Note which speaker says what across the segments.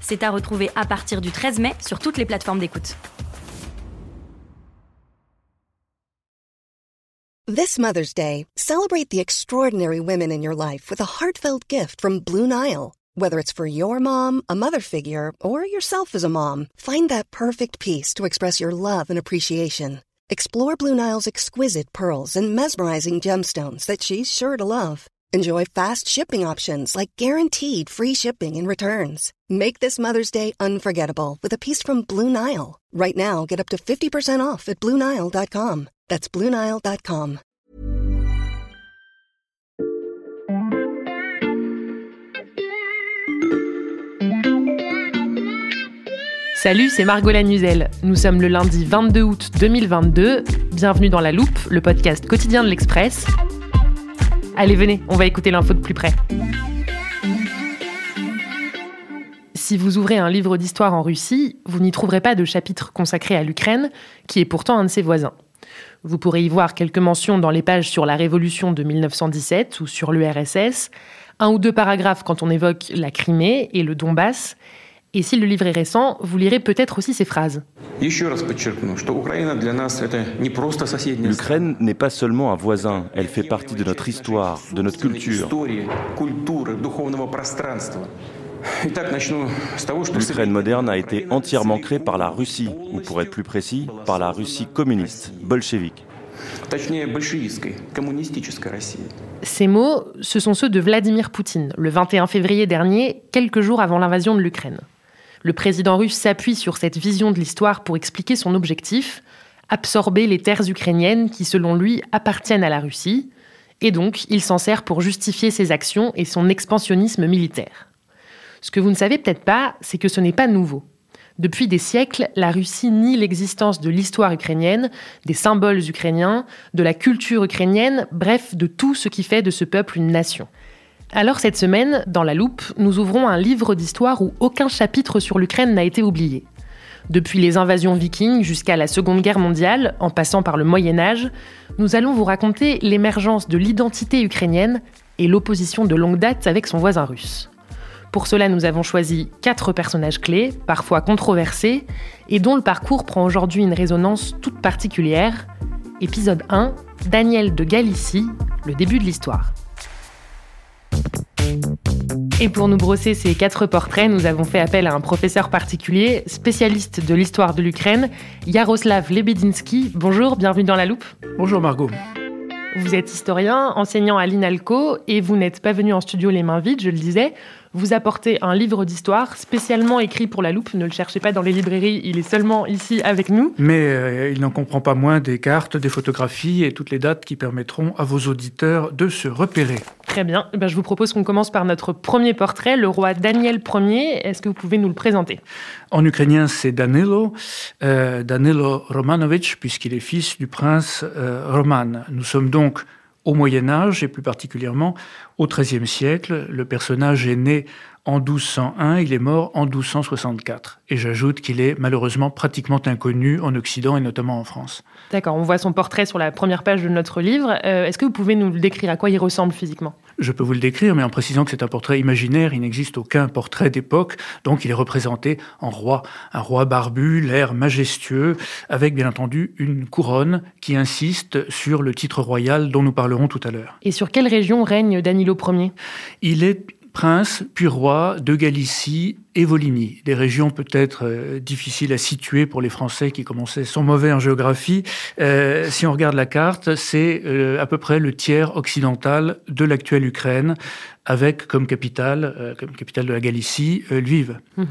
Speaker 1: C'est à retrouver à partir du 13 mai sur toutes les plateformes d'écoute.
Speaker 2: This Mother's Day, celebrate the extraordinary women in your life with a heartfelt gift from Blue Nile. Whether it's for your mom, a mother figure, or yourself as a mom, find that perfect piece to express your love and appreciation. Explore Blue Nile's exquisite pearls and mesmerizing gemstones that she's sure to love. Enjoy fast shipping options like guaranteed free shipping and returns. Make this Mother's Day unforgettable with a piece from Blue Nile. Right now, get up to 50% off at BlueNile.com. That's BlueNile.com.
Speaker 3: Salut, c'est Margot Lanuzel. Nous sommes le lundi 22 août 2022. Bienvenue dans La Loupe, le podcast quotidien de l'Express. Allez, venez, on va écouter l'info de plus près. Si vous ouvrez un livre d'histoire en Russie, vous n'y trouverez pas de chapitre consacré à l'Ukraine, qui est pourtant un de ses voisins. Vous pourrez y voir quelques mentions dans les pages sur la Révolution de 1917 ou sur l'URSS, un ou deux paragraphes quand on évoque la Crimée et le Donbass, et si le livre est récent, vous lirez peut-être aussi ces phrases.
Speaker 4: L'Ukraine n'est pas seulement un voisin, elle fait partie de notre histoire, de notre culture. L'Ukraine moderne a été entièrement créée par la Russie, ou pour être plus précis, par la Russie communiste, bolchevique.
Speaker 3: Ces mots, ce sont ceux de Vladimir Poutine, le 21 février dernier, quelques jours avant l'invasion de l'Ukraine. Le président russe s'appuie sur cette vision de l'histoire pour expliquer son objectif, absorber les terres ukrainiennes qui, selon lui, appartiennent à la Russie, et donc il s'en sert pour justifier ses actions et son expansionnisme militaire. Ce que vous ne savez peut-être pas, c'est que ce n'est pas nouveau. Depuis des siècles, la Russie nie l'existence de l'histoire ukrainienne, des symboles ukrainiens, de la culture ukrainienne, bref, de tout ce qui fait de ce peuple une nation. Alors cette semaine, dans La Loupe, nous ouvrons un livre d'histoire où aucun chapitre sur l'Ukraine n'a été oublié. Depuis les invasions vikings jusqu'à la Seconde Guerre mondiale, en passant par le Moyen Âge, nous allons vous raconter l'émergence de l'identité ukrainienne et l'opposition de longue date avec son voisin russe. Pour cela, nous avons choisi quatre personnages clés, parfois controversés, et dont le parcours prend aujourd'hui une résonance toute particulière. Épisode 1, Daniel de Galicie, le début de l'histoire. Et pour nous brosser ces quatre portraits, nous avons fait appel à un professeur particulier, spécialiste de l'histoire de l'Ukraine, Yaroslav Lebedinsky. Bonjour, bienvenue dans la loupe.
Speaker 5: Bonjour Margot.
Speaker 3: Vous êtes historien, enseignant à l'INALCO et vous n'êtes pas venu en studio les mains vides, je le disais. Vous apportez un livre d'histoire spécialement écrit pour la loupe. Ne le cherchez pas dans les librairies, il est seulement ici avec nous.
Speaker 5: Mais euh, il n'en comprend pas moins des cartes, des photographies et toutes les dates qui permettront à vos auditeurs de se repérer.
Speaker 3: Très bien. Eh ben, je vous propose qu'on commence par notre premier portrait, le roi Daniel Ier. Est-ce que vous pouvez nous le présenter?
Speaker 5: En ukrainien, c'est Danilo, euh, Danilo Romanovich, puisqu'il est fils du prince euh, Roman. Nous sommes donc au Moyen Âge et plus particulièrement au XIIIe siècle. Le personnage est né en 1201, il est mort en 1264. Et j'ajoute qu'il est malheureusement pratiquement inconnu en Occident et notamment en France.
Speaker 3: D'accord, on voit son portrait sur la première page de notre livre. Euh, est-ce que vous pouvez nous le décrire? À quoi il ressemble physiquement?
Speaker 5: Je peux vous le décrire, mais en précisant que c'est un portrait imaginaire, il n'existe aucun portrait d'époque, donc il est représenté en roi. Un roi barbu, l'air majestueux, avec bien entendu une couronne qui insiste sur le titre royal dont nous parlerons tout à l'heure.
Speaker 3: Et sur quelle région règne Danilo Ier?
Speaker 5: Il est prince puis roi de Galicie et Volhynie, des régions peut-être euh, difficiles à situer pour les Français qui commençaient sont mauvais en géographie. Euh, si on regarde la carte, c'est euh, à peu près le tiers occidental de l'actuelle Ukraine, avec comme capitale, comme capitale de la Galicie, Lviv. Mhm.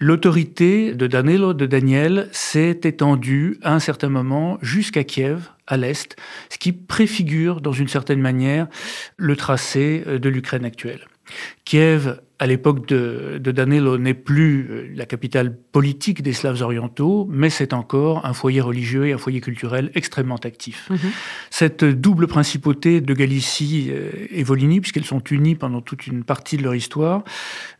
Speaker 5: L'autorité de Danilo de Daniel s'est étendue à un certain moment jusqu'à Kiev, à l'est, ce qui préfigure dans une certaine manière le tracé de l'Ukraine actuelle. Kiev à l'époque de, de, Danilo, n'est plus euh, la capitale politique des Slaves orientaux, mais c'est encore un foyer religieux et un foyer culturel extrêmement actif. Mhm. Cette double principauté de Galicie euh, et Volhynie, puisqu'elles sont unies pendant toute une partie de leur histoire,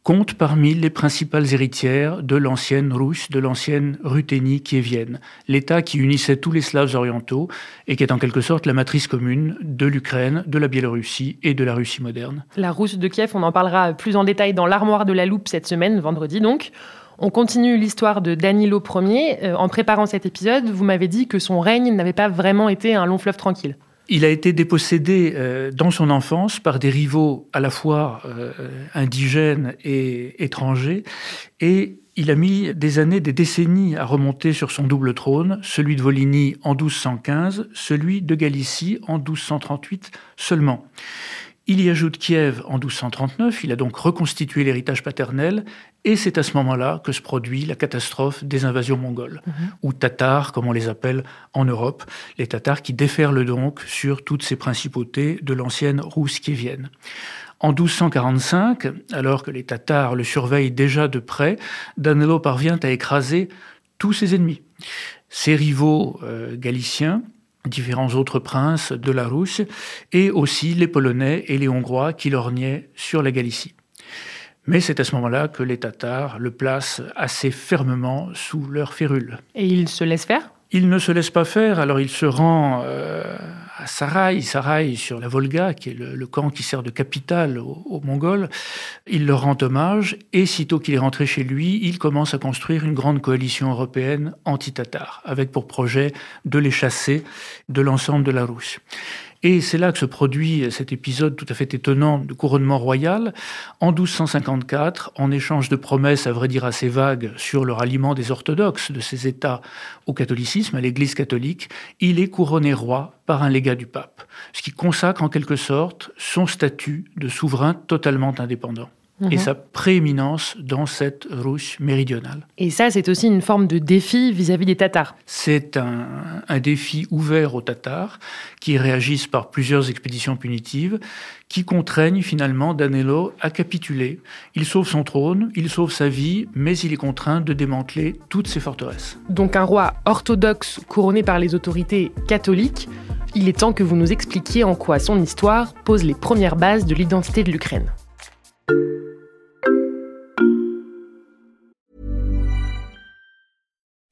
Speaker 5: compte parmi les principales héritières de l'ancienne Russe, de l'ancienne Ruthénie kievienne, l'État qui unissait tous les Slaves orientaux et qui est en quelque sorte la matrice commune de l'Ukraine, de la Biélorussie et de la Russie moderne.
Speaker 3: La Rousse de Kiev, on en parlera plus en détail dans l'armoire de la loupe cette semaine, vendredi donc. On continue l'histoire de Danilo Ier. Euh, en préparant cet épisode, vous m'avez dit que son règne n'avait pas vraiment été un long fleuve tranquille.
Speaker 5: Il a été dépossédé euh, dans son enfance par des rivaux à la fois euh, indigènes et étrangers, et il a mis des années, des décennies à remonter sur son double trône, celui de Volhynie en 1215, celui de Galicie en 1238 seulement. Il y ajoute Kiev en 1239, il a donc reconstitué l'héritage paternel, et c'est à ce moment-là que se produit la catastrophe des invasions mongoles, mhm. ou tatars, comme on les appelle en Europe, les tatars qui déferlent donc sur toutes ces principautés de l'ancienne Rousse kievienne. En 1245, alors que les Tatars le surveillent déjà de près, Danilo parvient à écraser tous ses ennemis. Ses rivaux euh, galiciens, différents autres princes de la Rousse, et aussi les Polonais et les Hongrois qui lorgnaient sur la Galicie. Mais c'est à ce moment-là que les Tatars le placent assez fermement sous leur férule.
Speaker 3: Et il se laisse faire?
Speaker 5: Il ne se laisse pas faire, alors il se rend euh, à Sarai, Sarai sur la Volga, qui est le, camp qui sert de capitale aux, Mongols. Il leur rend hommage et sitôt qu'il est rentré chez lui, il commence à construire une grande coalition européenne anti-tatar, avec pour projet de les chasser de l'ensemble de la Russe. Et c'est là que se produit cet épisode tout à fait étonnant de couronnement royal. En 1254, en échange de promesses, à vrai dire assez vagues, sur le ralliement des orthodoxes de ces États au catholicisme, à l'Église catholique, il est couronné roi par un légat du pape, ce qui consacre en quelque sorte son statut de souverain totalement indépendant et mhm. sa prééminence dans cette Russe méridionale.
Speaker 3: Et ça, c'est aussi une forme de défi vis-à-vis des Tatars.
Speaker 5: C'est un, un, défi ouvert aux Tatars qui réagissent par plusieurs expéditions punitives qui contraignent finalement Danilo à capituler. Il sauve son trône, il sauve sa vie, mais il est contraint de démanteler toutes ses forteresses.
Speaker 3: Donc un roi orthodoxe couronné par les autorités catholiques, il est temps que vous nous expliquiez en quoi son histoire pose les premières bases de l'identité de l'Ukraine.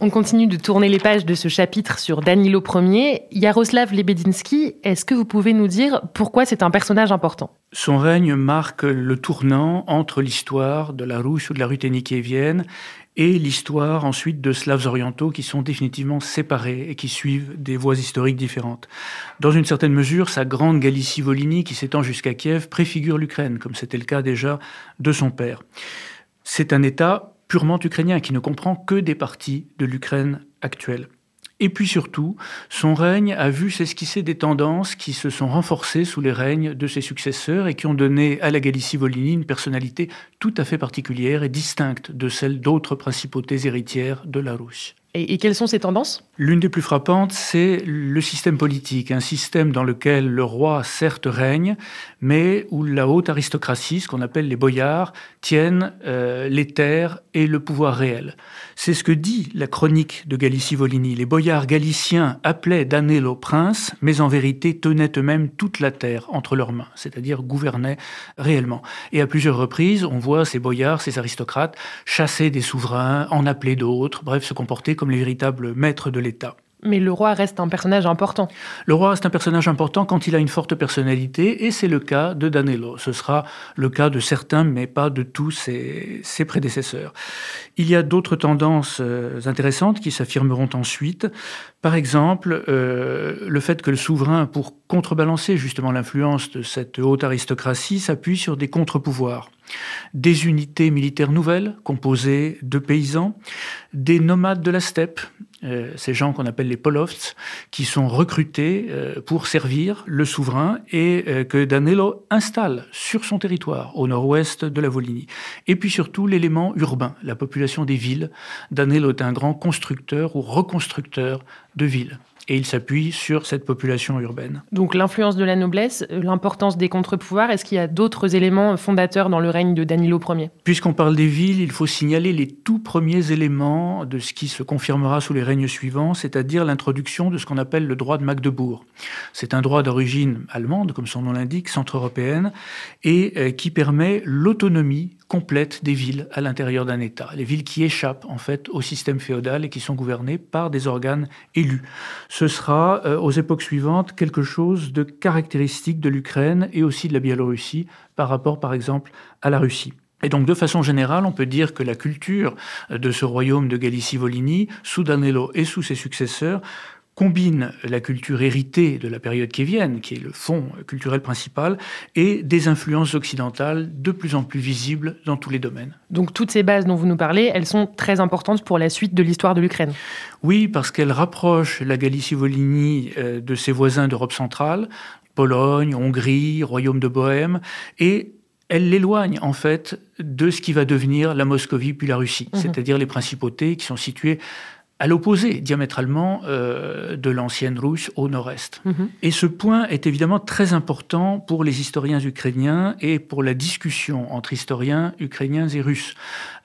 Speaker 3: On continue de tourner les pages de ce chapitre sur Danilo Ier. Yaroslav Lebedinsky, est-ce que vous pouvez nous dire pourquoi c'est un personnage important?
Speaker 5: Son règne marque le tournant entre l'histoire de la Russe ou de la Ruthénie kievienne et l'histoire ensuite de Slaves orientaux qui sont définitivement séparés et qui suivent des voies historiques différentes. Dans une certaine mesure, sa grande Galicie-Volhynie qui s'étend jusqu'à Kiev préfigure l'Ukraine, comme c'était le cas déjà de son père. C'est un État purement ukrainien qui ne comprend que des parties de l'Ukraine actuelle. Et puis surtout, son règne a vu s'esquisser des tendances qui se sont renforcées sous les règnes de ses successeurs et qui ont donné à la Galicie-Volhynie une personnalité tout à fait particulière et distincte de celle d'autres principautés héritières de la Russie.
Speaker 3: Et, quelles sont ces tendances?
Speaker 5: L'une des plus frappantes, c'est le système politique, un système dans lequel le roi certes règne, mais où la haute aristocratie, ce qu'on appelle les boyards, tiennent euh, les terres et le pouvoir réel. C'est ce que dit la chronique de Galicie-Volhynie. Les boyards galiciens appelaient Danilo prince, mais en vérité tenaient eux-mêmes toute la terre entre leurs mains, c'est-à-dire gouvernaient réellement. Et à plusieurs reprises, on voit ces boyards, ces aristocrates, chasser des souverains, en appeler d'autres, bref, se comporter comme les véritables maîtres de l'État.
Speaker 3: Mais le roi reste un personnage important.
Speaker 5: Le roi reste un personnage important quand il a une forte personnalité, et c'est le cas de Danilo. Ce sera le cas de certains, mais pas de tous ses, ses prédécesseurs. Il y a d'autres tendances euh, intéressantes qui s'affirmeront ensuite. Par exemple, euh, le fait que le souverain, pour contrebalancer justement l'influence de cette haute aristocratie, s'appuie sur des contre-pouvoirs des unités militaires nouvelles composées de paysans, des nomades de la steppe, euh, ces gens qu'on appelle les polovts, qui sont recrutés euh, pour servir le souverain et euh, que Danilo installe sur son territoire, au nord-ouest de la Volhynie. Et puis surtout l'élément urbain, la population des villes. Danilo est un grand constructeur ou reconstructeur de villes et il s'appuie sur cette population urbaine.
Speaker 3: Donc l'influence de la noblesse, euh, l'importance des contre-pouvoirs, est-ce qu'il y a d'autres éléments fondateurs dans le règne de Danilo Ier?
Speaker 5: Puisqu'on parle des villes, il faut signaler les tout premiers éléments de ce qui se confirmera sous les règnes suivants, c'est-à-dire l'introduction de ce qu'on appelle le droit de Magdebourg. C'est un droit d'origine allemande, comme son nom l'indique, centre-européenne, et euh, qui permet l'autonomie complète des villes à l'intérieur d'un État. Les villes qui échappent en fait au système féodal et qui sont gouvernées par des organes élus. Ce sera euh, aux époques suivantes quelque chose de caractéristique de l'Ukraine et aussi de la Biélorussie par rapport par exemple à la Russie. Et donc, de façon générale, on peut dire que la culture de ce royaume de Galicie-Volhynie, sous Danilo et sous ses successeurs, combine la culture héritée de la période kévienne, qui est le fond culturel principal, et des influences occidentales de plus en plus visibles dans tous les domaines.
Speaker 3: Donc toutes ces bases dont vous nous parlez, elles sont très importantes pour la suite de l'histoire de l'Ukraine.
Speaker 5: Oui, parce qu'elles rapprochent la Galicie-Volhynie euh, de ses voisins d'Europe centrale, Pologne, Hongrie, Royaume de Bohême, et elle l'éloigne en fait de ce qui va devenir la Moscovie puis la Russie, mmh. c'est-à-dire les principautés qui sont situées à l'opposé diamétralement euh, de l'ancienne Russe au nord-est. Mhm. Et ce point est évidemment très important pour les historiens ukrainiens et pour la discussion entre historiens ukrainiens et russes.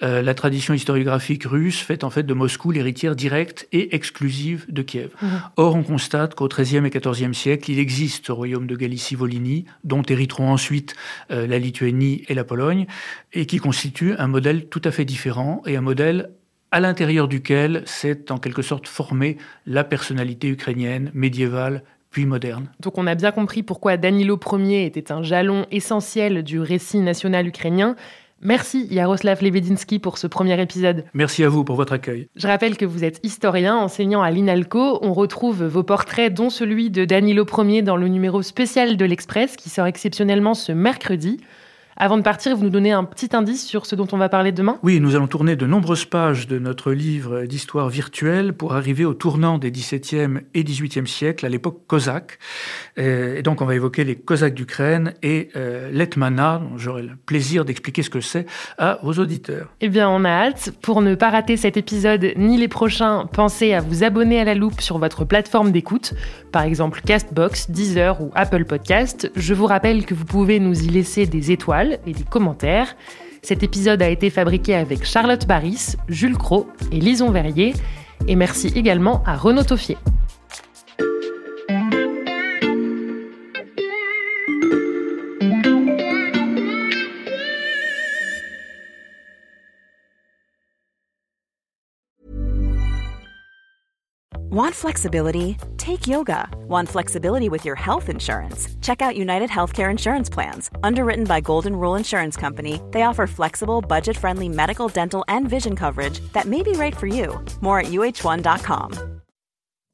Speaker 5: Euh, la tradition historiographique russe fait en fait de Moscou l'héritière directe et exclusive de Kiev. Mhm. Or, on constate qu'au XIIIe et XIVe siècle, il existe ce royaume de Galicie-Volhynie, dont hériteront ensuite euh, la Lituanie et la Pologne, et qui constitue un modèle tout à fait différent et un modèle à l'intérieur duquel s'est en quelque sorte formée la personnalité ukrainienne médiévale puis moderne.
Speaker 3: Donc on a bien compris pourquoi Danilo Ier était un jalon essentiel du récit national ukrainien. Merci Yaroslav Lebedinsky pour ce premier épisode.
Speaker 5: Merci à vous pour votre accueil.
Speaker 3: Je rappelle que vous êtes historien, enseignant à l'INALCO. On retrouve vos portraits, dont celui de Danilo Ier, dans le numéro spécial de l'Express qui sort exceptionnellement ce mercredi. Avant de partir, vous nous donnez un petit indice sur ce dont on va parler demain?
Speaker 5: Oui, nous allons tourner de nombreuses pages de notre livre d'histoire virtuelle pour arriver au tournant des XVIIe et XVIIIe siècles, à l'époque cosaque. Euh, et donc, on va évoquer les Cosaques d'Ukraine et euh, l'Etmana, dont j'aurai le plaisir d'expliquer ce que c'est à vos auditeurs.
Speaker 3: Eh bien, on a hâte. Pour ne pas rater cet épisode ni les prochains, pensez à vous abonner à la loupe sur votre plateforme d'écoute, par exemple Castbox, Deezer ou Apple Podcast. Je vous rappelle que vous pouvez nous y laisser des et des commentaires. Cet épisode a été fabriqué avec Charlotte Baris, Jules Cros et Lison Verrier. Et merci également à Renaud Toffier.
Speaker 6: Want flexibility? Take yoga. Want flexibility with your health insurance? Check out United Healthcare Insurance Plans. Underwritten by Golden Rule Insurance Company, they offer flexible, budget friendly medical, dental, and vision coverage that may be right for you. More at uh1.com.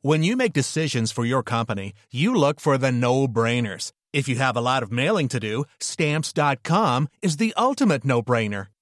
Speaker 7: When you make decisions for your company, you look for the no brainers. If you have a lot of mailing to do, stamps.com is the ultimate no brainer.